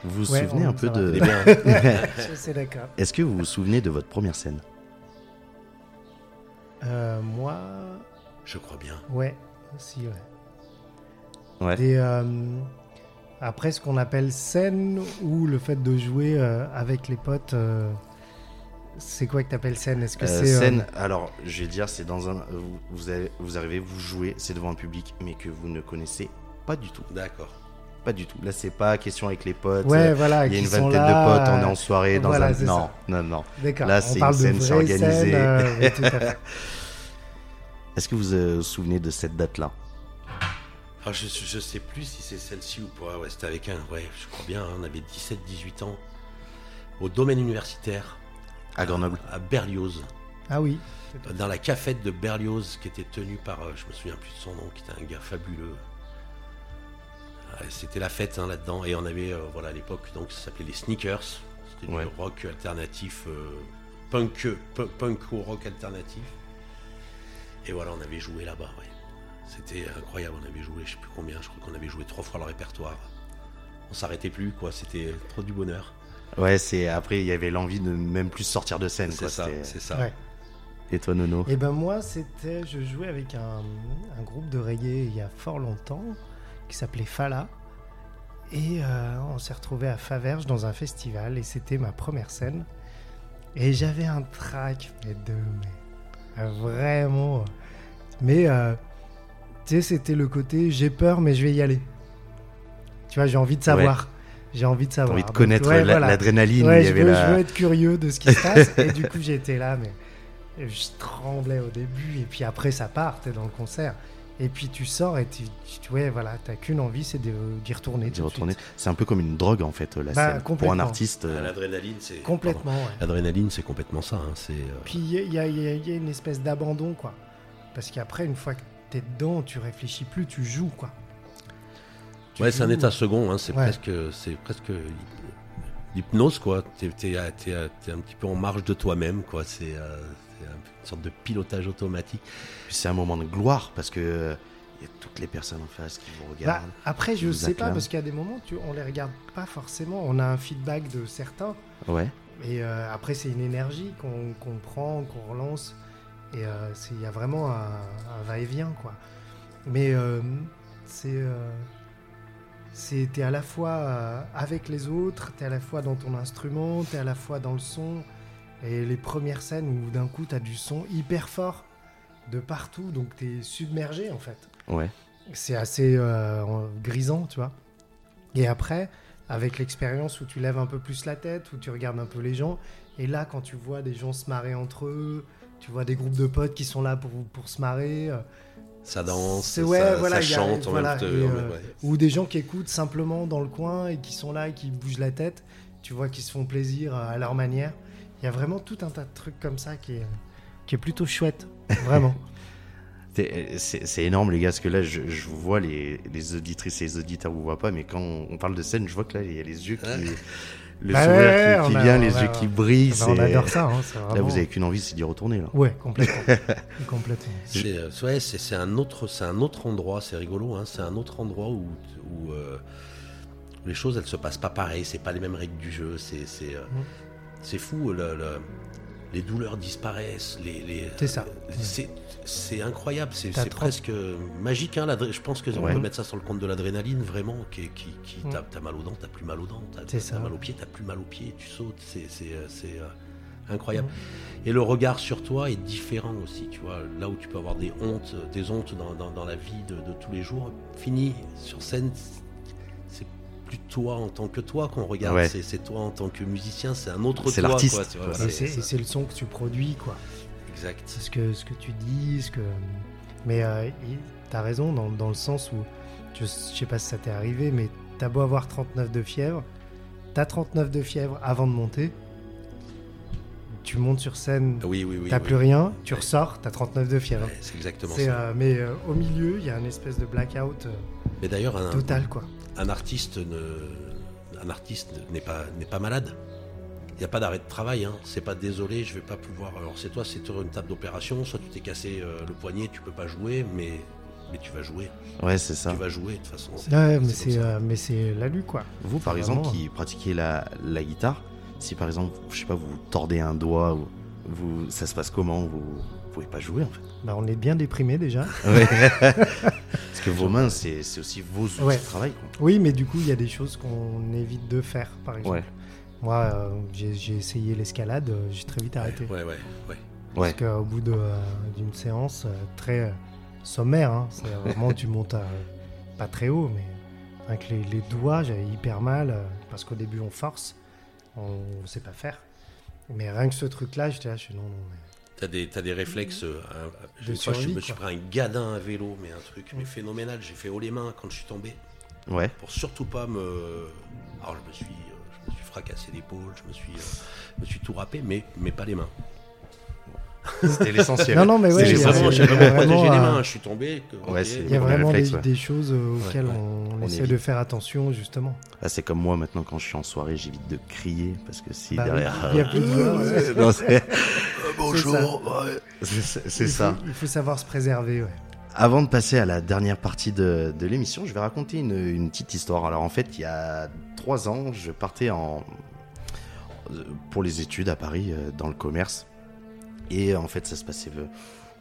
Vous vous Ouais, souvenez on- un peu de. Bien. Je sais, d'accord. Est-ce que vous vous souvenez de votre première scène? Euh, moi, Je crois bien. ouais, aussi, ouais. Ouais. Des, euh, après, ce qu'on appelle scène ou le fait de jouer euh, avec les potes, euh, c'est quoi que t'appelles scène? Est-ce que Euh, c'est euh, scène, alors je vais dire, c'est dans un. Vous, vous, avez- vous arrivez, vous jouez, c'est devant un public, mais que vous ne connaissez pas du tout. D'accord. Pas du tout. Là, c'est pas question avec les potes. Ouais, euh, voilà. Il y a une vingtaine là, de potes, on est en soirée dans voilà, un. Non, non, non. D'accord. Là, c'est une scène, c'est vraies organisé. scènes, euh. Est-ce que vous euh, vous souvenez de cette date-là? Ah, je, je sais plus si c'est celle-ci ou pas. Ouais, c'était avec un. Ouais, je crois bien. hein, on avait 17-18 ans. Au domaine universitaire, à Grenoble à Berlioz. Ah oui. Dans la cafette de Berlioz, qui était tenue par. euh, je me souviens plus de son nom, qui était un gars fabuleux. Ouais, C'était la fête hein, là-dedans. Et on avait, euh, voilà, à l'époque, donc ça s'appelait les Sneakers. C'était Ouais. du rock alternatif, euh, punk, pu- punk ou rock alternatif. Et voilà, on avait joué là-bas, ouais. C'était incroyable, on avait joué, je sais plus combien, je crois qu'on avait joué trois fois le répertoire. On s'arrêtait plus, quoi, c'était trop du bonheur. Ouais, c'est après il y avait l'envie de même plus sortir de scène. C'est quoi, ça, c'est ça. Ouais. Et toi, Nono? Et ben moi, c'était, je jouais avec un, un groupe de reggae il y a fort longtemps qui s'appelait Fala. Et euh, on s'est retrouvé à Faverges dans un festival et c'était ma première scène. Et j'avais un track, mais de, mais, euh, vraiment. Mais euh, tu sais, c'était le côté j'ai peur, mais je vais y aller. Tu vois, j'ai envie de savoir. J'ai envie de savoir. envie de connaître ouais, voilà. l'adrénaline. Ouais, je la- je veux être curieux de ce qui se passe. et du coup, j'étais là, mais je tremblais au début. Et puis après, ça part, t'es dans le concert. Et puis tu sors et tu, tu ouais, voilà, t'as qu'une envie, c'est d'y retourner. d'y retourner. C'est un peu comme une drogue en fait, la Bah, scène. Pour un artiste. Ah, euh, L'adrénaline, c'est. Complètement, ouais. L'adrénaline, c'est complètement ça. hein, c'est, euh, Puis il y, a- y y une espèce d'abandon, quoi. Parce qu'après, une fois que t'es dedans, tu réfléchis plus, tu joues, quoi. Tu Ouais, c'est un état second, hein, c'est Ouais. presque, c'est presque l'hypnose, quoi. T'es, t'es un petit peu en marge de toi-même, quoi. C'est, euh, une sorte de pilotage automatique. C'est un moment de gloire parce que euh, il y a toutes les personnes en face qui vous Bah, regardent. après, je sais pas, parce qu'il y a des moments, tu, on les regarde pas forcément. On a un feedback de certains. Ouais. Et euh, après, c'est une énergie qu'on prend, qu'on relance. Et euh, il y a vraiment un, un va-et-vient, quoi. Mais euh, c'est. C'est- t'es à la fois euh, avec les autres, t'es à la fois dans ton instrument, t'es à la fois dans le son. Et les premières scènes où d'un coup, t'as du son hyper fort de partout, donc t'es submergé, en fait Ouais. c'est assez euh, grisant, tu vois. Et après, avec l'expérience où tu lèves un peu plus la tête, où tu regardes un peu les gens, et là, quand tu vois des gens se marrer entre eux, tu vois des groupes de potes qui sont là pour, pour se marrer, euh, Ça danse, C'est- ça, ouais, ça voilà, a- chante en voilà, même temps. euh, ouais. ou des gens qui écoutent simplement dans le coin et qui sont là et qui bougent la tête, tu vois, qui se font plaisir à leur manière. Il y a vraiment tout un tas de trucs comme ça qui est, qui est plutôt chouette, vraiment. C'est c'est- énorme, les gars, parce que là, je, je vous vois, les, les auditrices et les auditeurs vous voient pas, mais quand on, on parle de scène, je vois que là, il y a les yeux qui. Le Bah sourire ouais, qui, qui on a- vient, les a- yeux qui brillent. On adore ça. hein, Là, vous avez qu'une envie, c'est d'y retourner. Là. Ouais, complètement. complètement. C'est euh, ouais, c'est- un autre, c'est un autre endroit. C'est rigolo. Hein, c'est un autre endroit où, où euh, les choses, elles se passent pas pareil. C'est pas les mêmes règles du jeu. C'est, c'est, euh, Mm. c'est fou. le- le- les douleurs disparaissent. Les, les- C'est ça. C'est, c'est incroyable. C'est, c'est trop- presque magique. Hein, je pense que on Ouais. peut mettre ça sur le compte de l'adrénaline, vraiment. Qui, qui, qui- Mm. t'as, t'as mal aux dents, t'as plus mal aux dents. T'as, C'est t'as ça. mal aux pieds, t'as plus mal aux pieds. Tu sautes. C'est, c'est, euh, c'est, euh, incroyable. Mm. Et le regard sur toi est différent aussi, tu vois. Là où tu peux avoir des hontes, des hontes dans, dans- dans la vie de, de tous les jours, fini sur scène, plus toi en tant que toi qu'on regarde, Ouais. c'est, c'est toi en tant que musicien, c'est un autre C'est toi. l'artiste, c'est c'est et c'est le son que tu produis, quoi. exact. C'est ce que, ce que tu dis, ce que... Mais euh, t'as raison dans, dans le sens où je, je sais pas si ça t'est arrivé, mais t'as beau avoir 39 de fièvre, t'as 39 de fièvre avant de monter, tu montes sur scène, Oui, oui, oui. t'as oui. plus rien, tu Ouais. ressors, t'as 39 de fièvre. Ouais, c'est exactement C'est, ça. euh, mais euh, au milieu, il y a une espèce de blackout euh, Mais d'ailleurs, un, total, quoi. Un artiste ne, un artiste n'est pas n'est pas malade. Il n'y a pas d'arrêt de travail. Hein. C'est pas désolé, je vais pas pouvoir. Alors c'est toi, c'est une table d'opération. Soit tu t'es cassé euh, le poignet, tu peux pas jouer, mais mais tu vas jouer. Ouais, c'est ça. Tu vas jouer de toute façon. Ouais, mais c'est, euh, mais c'est la lue, quoi. Vous, par Vraiment. exemple, qui pratiquez la, la guitare, si par exemple, je sais pas, vous tordez un doigt, ou vous, ça se passe comment? Vous, vous pouvez pas jouer en fait. Bah, on est bien déprimé déjà. Parce que vos mains, c'est c'est aussi vos outils Ouais. de travail. Quoi. Oui, mais du coup, il y a des choses qu'on évite de faire, par exemple. Ouais. Moi, euh, j'ai essayé l'escalade, euh, j'ai très vite arrêté. Ouais, ouais, ouais. Parce Ouais. qu'au bout de, euh, d'une séance euh, très sommaire, hein, c'est vraiment tu montes à, pas très haut, mais avec les, les doigts, j'avais hyper mal euh, parce qu'au début on force, on ne sait pas faire. Mais rien que ce truc-là, j'étais là, je suis non, non. mais- T'as des, t'as des réflexes. euh, un- De une fois, je me suis pris un gadin à vélo, mais un truc mais Mm. phénoménal. J'ai fait haut les mains quand je suis tombé. Ouais. Pour surtout pas me. Alors je me suis, euh, je me suis fracassé l'épaule, je me suis, euh, je me suis tout râpé, mais, mais pas les mains. C'était l'essentiel. Non, non, mais ouais, C'est il y a- Vraiment, l'essentiel. j'ai il y a vraiment les euh, mains. Je suis tombé. Ouais, Il y a vraiment réflexe, des, ouais. des choses euh, auxquelles ouais. on, On essaie de faire attention, justement. Ah, c'est comme moi maintenant quand je suis en soirée, j'évite de crier parce que si Bah derrière. il y a plus de voix, ouais. Non, c'est- Bonjour. c'est ça. il faut savoir se préserver, ouais. Avant de passer à la dernière partie de, de l'émission, je vais raconter une, une petite histoire. Alors en fait, il y a trois ans, je partais en pour les études à Paris euh, dans le commerce et en fait ça se passait euh,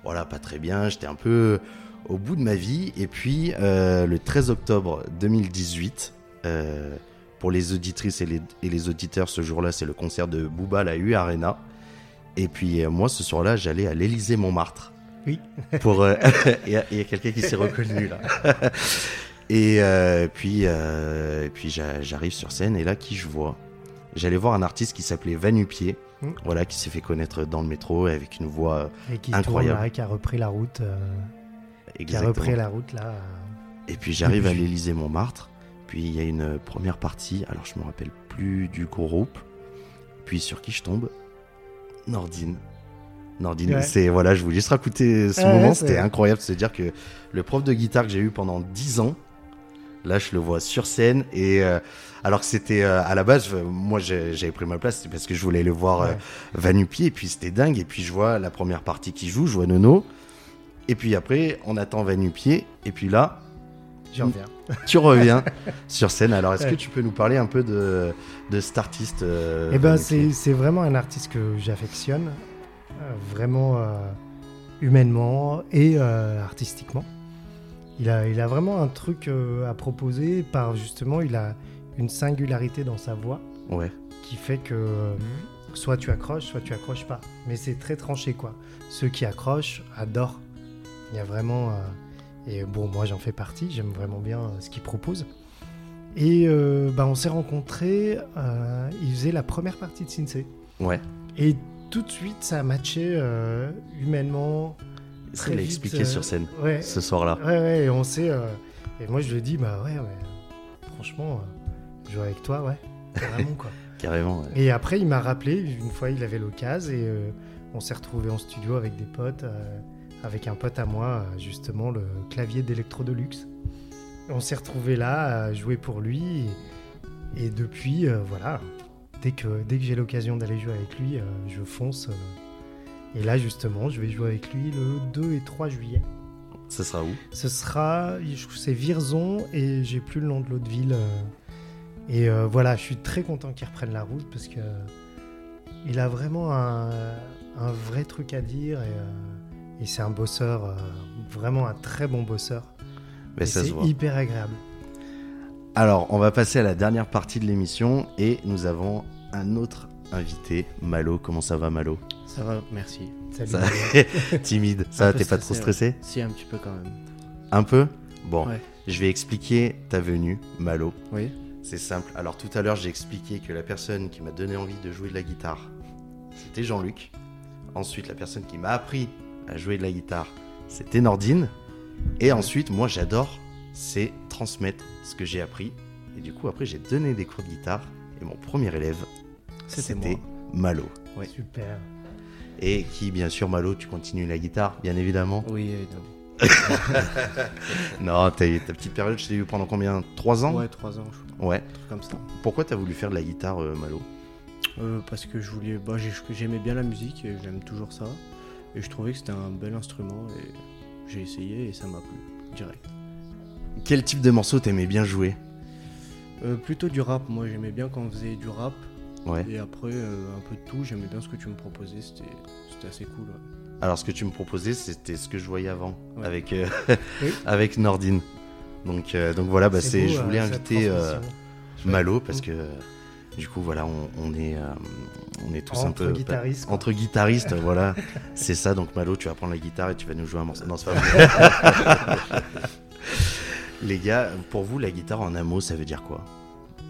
voilà pas très bien. J'étais un peu au bout de ma vie et puis euh, le 13 octobre 2018. euh, pour les auditrices et les, et les auditeurs, ce jour-là, c'est le concert de Booba à la U Arena. Et puis euh, moi, ce soir-là, j'allais à l'Élysée Montmartre. Oui. Pour euh, il y a, quelqu'un qui s'est reconnu là. et euh, puis euh, et puis j'a- j'arrive sur scène et là qui je vois? J'allais voir un artiste qui s'appelait Vanupier, Mm. voilà, qui s'est fait connaître dans le métro avec une voix Et qui Incroyable. tourne là, qui a repris la route. qui a repris la route là. Et puis j'arrive à l'Élysée Montmartre. Puis il y a une première partie. Alors je me rappelle plus du groupe. Puis sur qui je tombe? Nordine. Nordine, Ouais. c'est voilà, je vous laisse raconter ce Ouais, moment. C'était incroyable de se dire que le prof de guitare que j'ai eu pendant 10 ans, là je le vois sur scène et euh, alors que c'était euh, à la base, je- moi j'avais pris ma place parce que je voulais le voir euh. Vanupier et puis c'était dingue. Et puis je vois la première partie qui joue, je vois Nono. Et puis après, on attend Vanupier. Et puis là, J'en reviens. tu reviens sur scène. Alors, est-ce Ouais. que tu peux nous parler un peu de, de cet artiste euh, Eh ben, c'est vraiment un artiste que j'affectionne, euh, vraiment euh, humainement et artistiquement. Il a, il a vraiment un truc à proposer par justement, il a une singularité dans sa voix Ouais, qui fait que soit tu accroches, soit tu accroches pas. Mais c'est très tranché quoi. Ceux qui accrochent adorent. Il y a vraiment. Et bon, moi j'en fais partie, j'aime vraiment bien euh, ce qu'il propose. Et euh, bah, on s'est rencontrés, euh, il faisait la première partie de Sinsei. ouais. Et tout de suite ça a matché euh, humainement. Ça l'a expliqué euh, sur scène Ouais, ce soir-là. ouais, ouais, et on s'est. et moi je lui ai dit, bah ouais, ouais franchement, jouer avec toi, ouais, carrément quoi. Carrément. ouais. Et après, il m'a rappelé, une fois, il avait l'occasion et on s'est retrouvé en studio avec des potes, avec un pote à moi, euh, justement, le clavier d'Electro Deluxe. On s'est retrouvé là à jouer pour lui et, et depuis, euh, voilà, dès que, dès que j'ai l'occasion d'aller jouer avec lui, euh, je fonce. euh. et là, justement, je vais jouer avec lui le 2 et 3 juillet. Ça sera où? Ce sera, c'est Virzon et j'ai plus le nom de l'autre ville. Et voilà, je suis très content qu'il reprenne la route parce que il a vraiment un, un vrai truc à dire et, et c'est un bosseur, euh, vraiment un très bon bosseur. Mais Et ça se c'est voit. hyper agréable. Alors, on va passer à la dernière partie de l'émission et nous avons un autre invité, Malo. Comment ça va, Malo? Ça va, merci. Salut. Ça- Timide. Ça t'es pas trop stressé, Si, un petit peu quand même. Un peu? Bon, Ouais. je vais expliquer ta venue, Malo. Oui. C'est simple. Alors tout à l'heure, j'ai expliqué que la personne qui m'a donné envie de jouer de la guitare, c'était Jean-Luc. Ensuite, la personne qui m'a appris à jouer de la guitare, c'était Nordine. Et ensuite, moi, j'adore ces transmettre ce que j'ai appris. Et du coup, après, j'ai donné des cours de guitare. Et mon premier élève, C'était. Malo. Ouais. Super. Et qui, bien sûr, Malo, tu continues la guitare, bien évidemment. Oui, évidemment. Non, ta petite période, je t'ai eu pendant combien? 3 ans? Ouais, 3 ans, je crois. Ouais. Un truc comme ça. Pourquoi t'as voulu faire de la guitare, euh, Malo? Euh, parce que je voulais. Bah, j'ai- j'aimais bien la musique j'aime toujours ça. Et je trouvais que c'était un bel instrument et j'ai essayé et ça m'a plu, direct. Quel type de morceau t'aimais bien jouer? Euh, plutôt du rap, moi j'aimais bien quand on faisait du rap. Ouais. Et après, euh, un peu de tout, j'aimais bien ce que tu me proposais, c'était assez cool. ouais. Alors, ce que tu me proposais, c'était ce que je voyais avant, Ouais. avec, euh, Oui. avec Nordine. Donc, donc voilà, bah, beau, je voulais inviter. Malo parce Mm. que du coup, voilà, on, on est, euh, on est tous un Entre peu. guitaristes, quoi. Entre guitaristes, voilà. C'est ça, donc Malo, tu vas prendre la guitare et tu vas nous jouer un morceau. Non, c'est pas vrai. Les gars, pour vous, la guitare en un mot, ça veut dire quoi?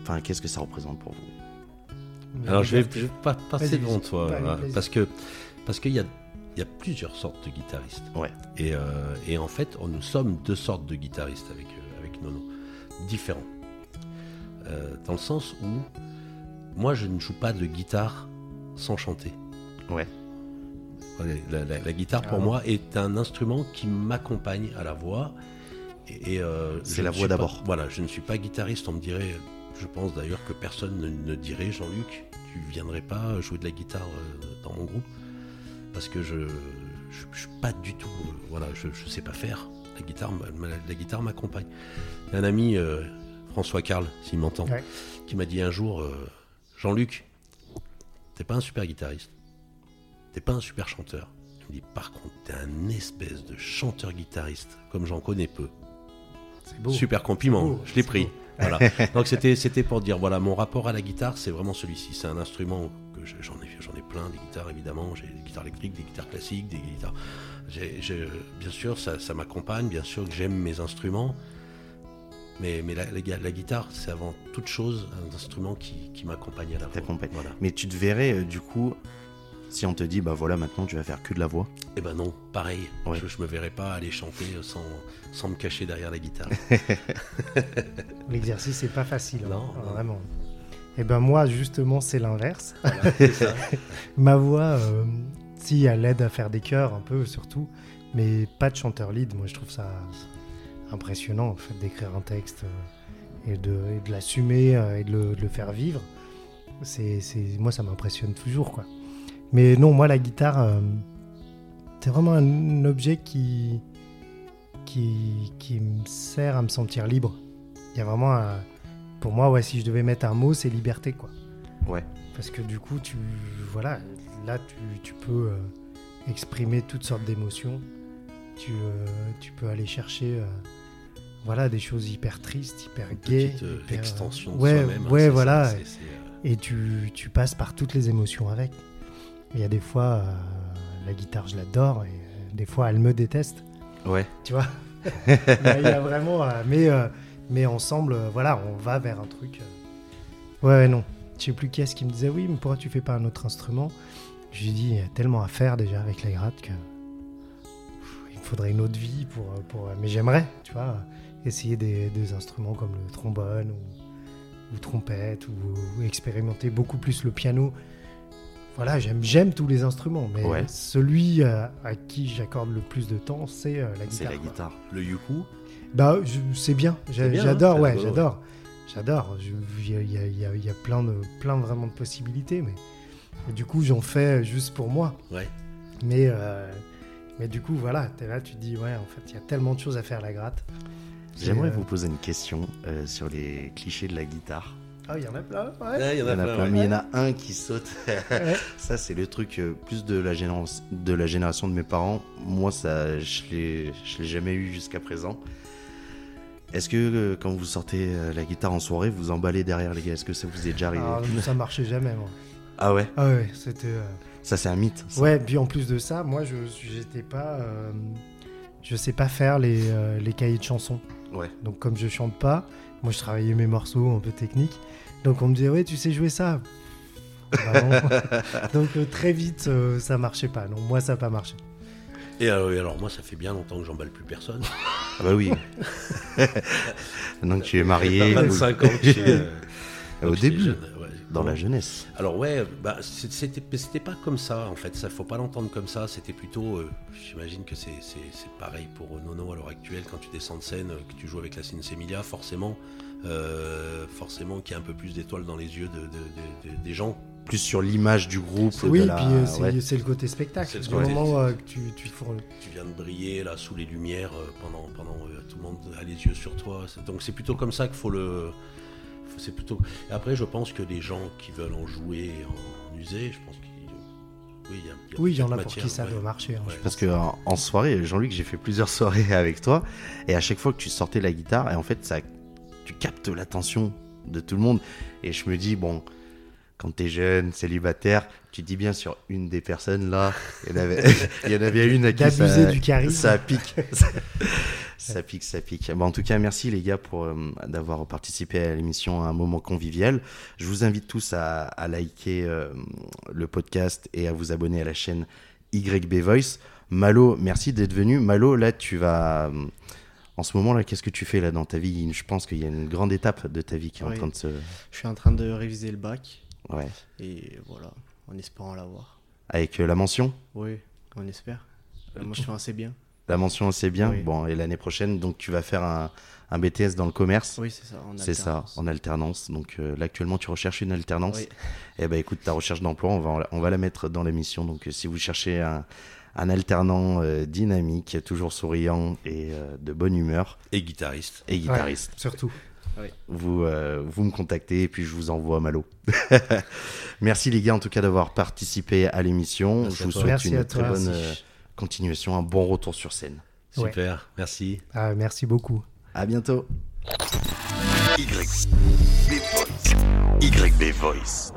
Enfin, qu'est-ce que ça représente pour vous? Alors je vais, Liberté. je vais pas passer devant toi, vas-y. parce que parce qu'il y a, il y a plusieurs sortes de guitaristes. Ouais. Et, euh, et en fait, on- nous sommes deux sortes de guitaristes avec, euh, avec Nono, différents. Euh, dans le sens où moi, je ne joue pas de guitare sans chanter. Ouais. La, la- la guitare, pour Ah. moi, est un instrument qui m'accompagne à la voix. Et, et, euh, C'est la ne voix d'abord. Voilà, je ne suis pas guitariste. On me dirait, je pense d'ailleurs que personne ne, ne dirait, Jean-Luc, tu viendrais pas jouer de la guitare euh, dans mon groupe parce que je, je, je suis pas du tout, euh, voilà, je, je sais pas faire. La guitare, la guitare m'accompagne. Un ami, euh, François Carl, s'il m'entend, Ouais. qui m'a dit un jour, euh, Jean-Luc, t'es pas un super guitariste, t'es pas un super chanteur. Il me dit, par contre, t'es un espèce de chanteur-guitariste, comme j'en connais peu. Beau. Super compliment, beau, je l'ai pris. Voilà. Donc c'était c'était pour dire voilà mon rapport à la guitare c'est vraiment celui-ci. C'est un instrument que je- j'en ai j'en ai plein des guitares évidemment. J'ai des guitares électriques, des guitares classiques, des guitares. bien sûr ça, ça m'accompagne, bien sûr que j'aime mes instruments. Mais, mais la, la gui- la guitare, c'est avant toute chose un instrument qui, qui m'accompagne à la voix. Voilà. Mais tu te verrais, euh, du coup, si on te dit, bah voilà, maintenant tu vas faire que de la voix? Eh ben non, pareil. Ouais. Je, je me verrais pas aller chanter sans, sans me cacher derrière la guitare. L'exercice, c'est pas facile. hein, Non, non. Vraiment. Et ben moi, justement, c'est l'inverse. Voilà. Ma voix, euh, si elle aide à faire des chœurs un peu surtout, mais pas de chanteur lead. Moi, je trouve ça impressionnant en fait d'écrire un texte euh, et de, l'assumer euh, et de le, de le faire vivre. C'est, moi, ça m'impressionne toujours quoi. Mais non, moi, la guitare, euh, c'est vraiment un objet qui, qui, qui me sert à me sentir libre. Il y a vraiment un- pour moi, ouais, si je devais mettre un mot, c'est liberté quoi. Ouais. Parce que du coup, tu, voilà, là, tu, tu peux euh, exprimer toutes sortes d'émotions. Tu, euh, tu peux aller chercher, voilà, des choses hyper tristes, hyper gaies. Petite euh, hyper, extension de ouais, soi-même. hein, ouais, ça, voilà. euh, Et tu, tu passes par toutes les émotions avec. Il y a des fois, euh, la guitare, je l'adore, et des fois, elle me déteste. Ouais. Tu vois? Mais Il y a vraiment. mais, euh, mais ensemble, voilà, on va vers un truc. Ouais, non. Je sais plus qui est-ce qui me disait oui, mais pourquoi tu fais pas un autre instrument? Je lui dit, il y a tellement à faire déjà avec la gratte que. Il me faudrait une autre vie pour. pour mais j'aimerais, tu vois, essayer des, des instruments comme le trombone ou, ou trompette ou, ou expérimenter beaucoup plus le piano. Voilà, j'aime, j'aime tous les instruments, mais Ouais. celui euh, à qui j'accorde le plus de temps, c'est euh, la guitare. C'est la quoi. guitare. Le yuku, Bah, c'est bien. J'adore, hein, ouais, j'adore. J'adore. Il y a, y y y plein, de, plein vraiment de possibilités, mais et du coup, j'en fais juste pour moi. ouais. Mais, euh, mais du coup, voilà, t'es là, tu te dis, ouais, en fait, il y a tellement de choses à faire à la gratte. J'aimerais euh, vous poser une question euh, sur les clichés de la guitare. Ah, il y en a plein, ouais. Ouais, il y en y a en a plein, plein, ouais. mais il y en a un qui saute. Ouais. Ça, c'est le truc euh, plus de la, génération, de la génération de mes parents. Moi, ça, je l'ai je l'ai jamais eu jusqu'à présent. Est-ce que euh, quand vous sortez euh, la guitare en soirée, vous emballez derrière les gars? Est-ce que ça vous est déjà arrivé? Ah, ça marchait jamais, moi. Ah ouais? Ah ouais, c'était. euh, Ça, c'est un mythe. ça. Ouais, puis en plus de ça, moi, je j'étais pas. euh, Je sais pas faire les, euh, les cahiers de chansons. Ouais. Donc comme je chante pas, moi je travaillais mes morceaux un peu techniques. Donc on me disait ouais tu sais jouer ça. Bah. Donc euh, très vite euh, ça marchait pas. Non moi ça a pas marché. Et alors, et alors, moi, ça fait bien longtemps que j'emballe plus personne. Ah bah oui. Maintenant que tu es marié, T'as 25 ans, euh, au début, jeune. Dans la jeunesse. Alors ouais, bah, c'était pas comme ça en fait, ça faut pas l'entendre comme ça, c'était plutôt, euh, j'imagine que c'est pareil pour Nono à l'heure actuelle, quand tu descends de scène, que tu joues avec la Sinsemilia, forcément, euh, forcément qu'il y a un peu plus d'étoiles dans les yeux de, de- de- de- des gens. Plus sur l'image du groupe. Oui, de puis euh, c'est ouais. le côté spectacle. C'est le côté- moment euh, que tu, tu fournes- Tu viens de briller là sous les lumières euh, pendant, pendant euh, tout le monde a les yeux sur toi, C'est- donc c'est plutôt comme ça qu'il faut le... C'est plutôt... Et après je pense que les gens qui veulent en jouer, et en, en user, je pense qu'il... Oui, il y, a- il y a Oui, il y en a pour qui ça ouais. doit marcher. hein. Ouais. Parce que en, en soirée, Jean-Luc, j'ai fait plusieurs soirées avec toi, et à chaque fois que tu sortais la guitare, et en fait, ça, tu captes l'attention de tout le monde. Et je me dis, bon, quand t'es jeune, célibataire, tu dis bien sur une des personnes là, il y en avait, il y en avait une à qui ça, du charisme. ça pique. ça pique, ça pique. Bon, en tout cas, merci les gars pour euh, d'avoir participé à l'émission à un moment convivial. Je vous invite tous à, à liker euh, le podcast et à vous abonner à la chaîne YB Voice. Malo, merci d'être venu. Malo, là, tu vas. euh, En ce moment, là, qu'est-ce que tu fais là dans ta vie? Je pense qu'il y a une grande étape de ta vie qui est en train de se. Je suis en train de réviser le bac Ouais. et voilà, en espérant l'avoir. Avec euh, la mention? Oui, on espère. La mention assez bien. La mention, c'est bien. Oui. Bon, et l'année prochaine, donc, tu vas faire un, un BTS dans le commerce. Oui, c'est ça. en C'est ça, alternance. en alternance. Donc euh, là actuellement tu recherches une alternance. Oui. Eh ben écoute, ta recherche d'emploi, on va, on va la mettre dans l'émission. Donc euh, si vous cherchez un, un alternant euh, dynamique, toujours souriant et euh, de bonne humeur Et guitariste. et guitariste, Ouais, surtout. vous, euh, vous me contactez et puis je vous envoie Malo. Merci les gars en tout cas d'avoir participé à l'émission. Je vous toi. souhaite Merci une très bonne. Continuation, un bon retour sur scène. Ouais. Super, merci. Ah, merci beaucoup. À bientôt. YB Voice. YB Voice.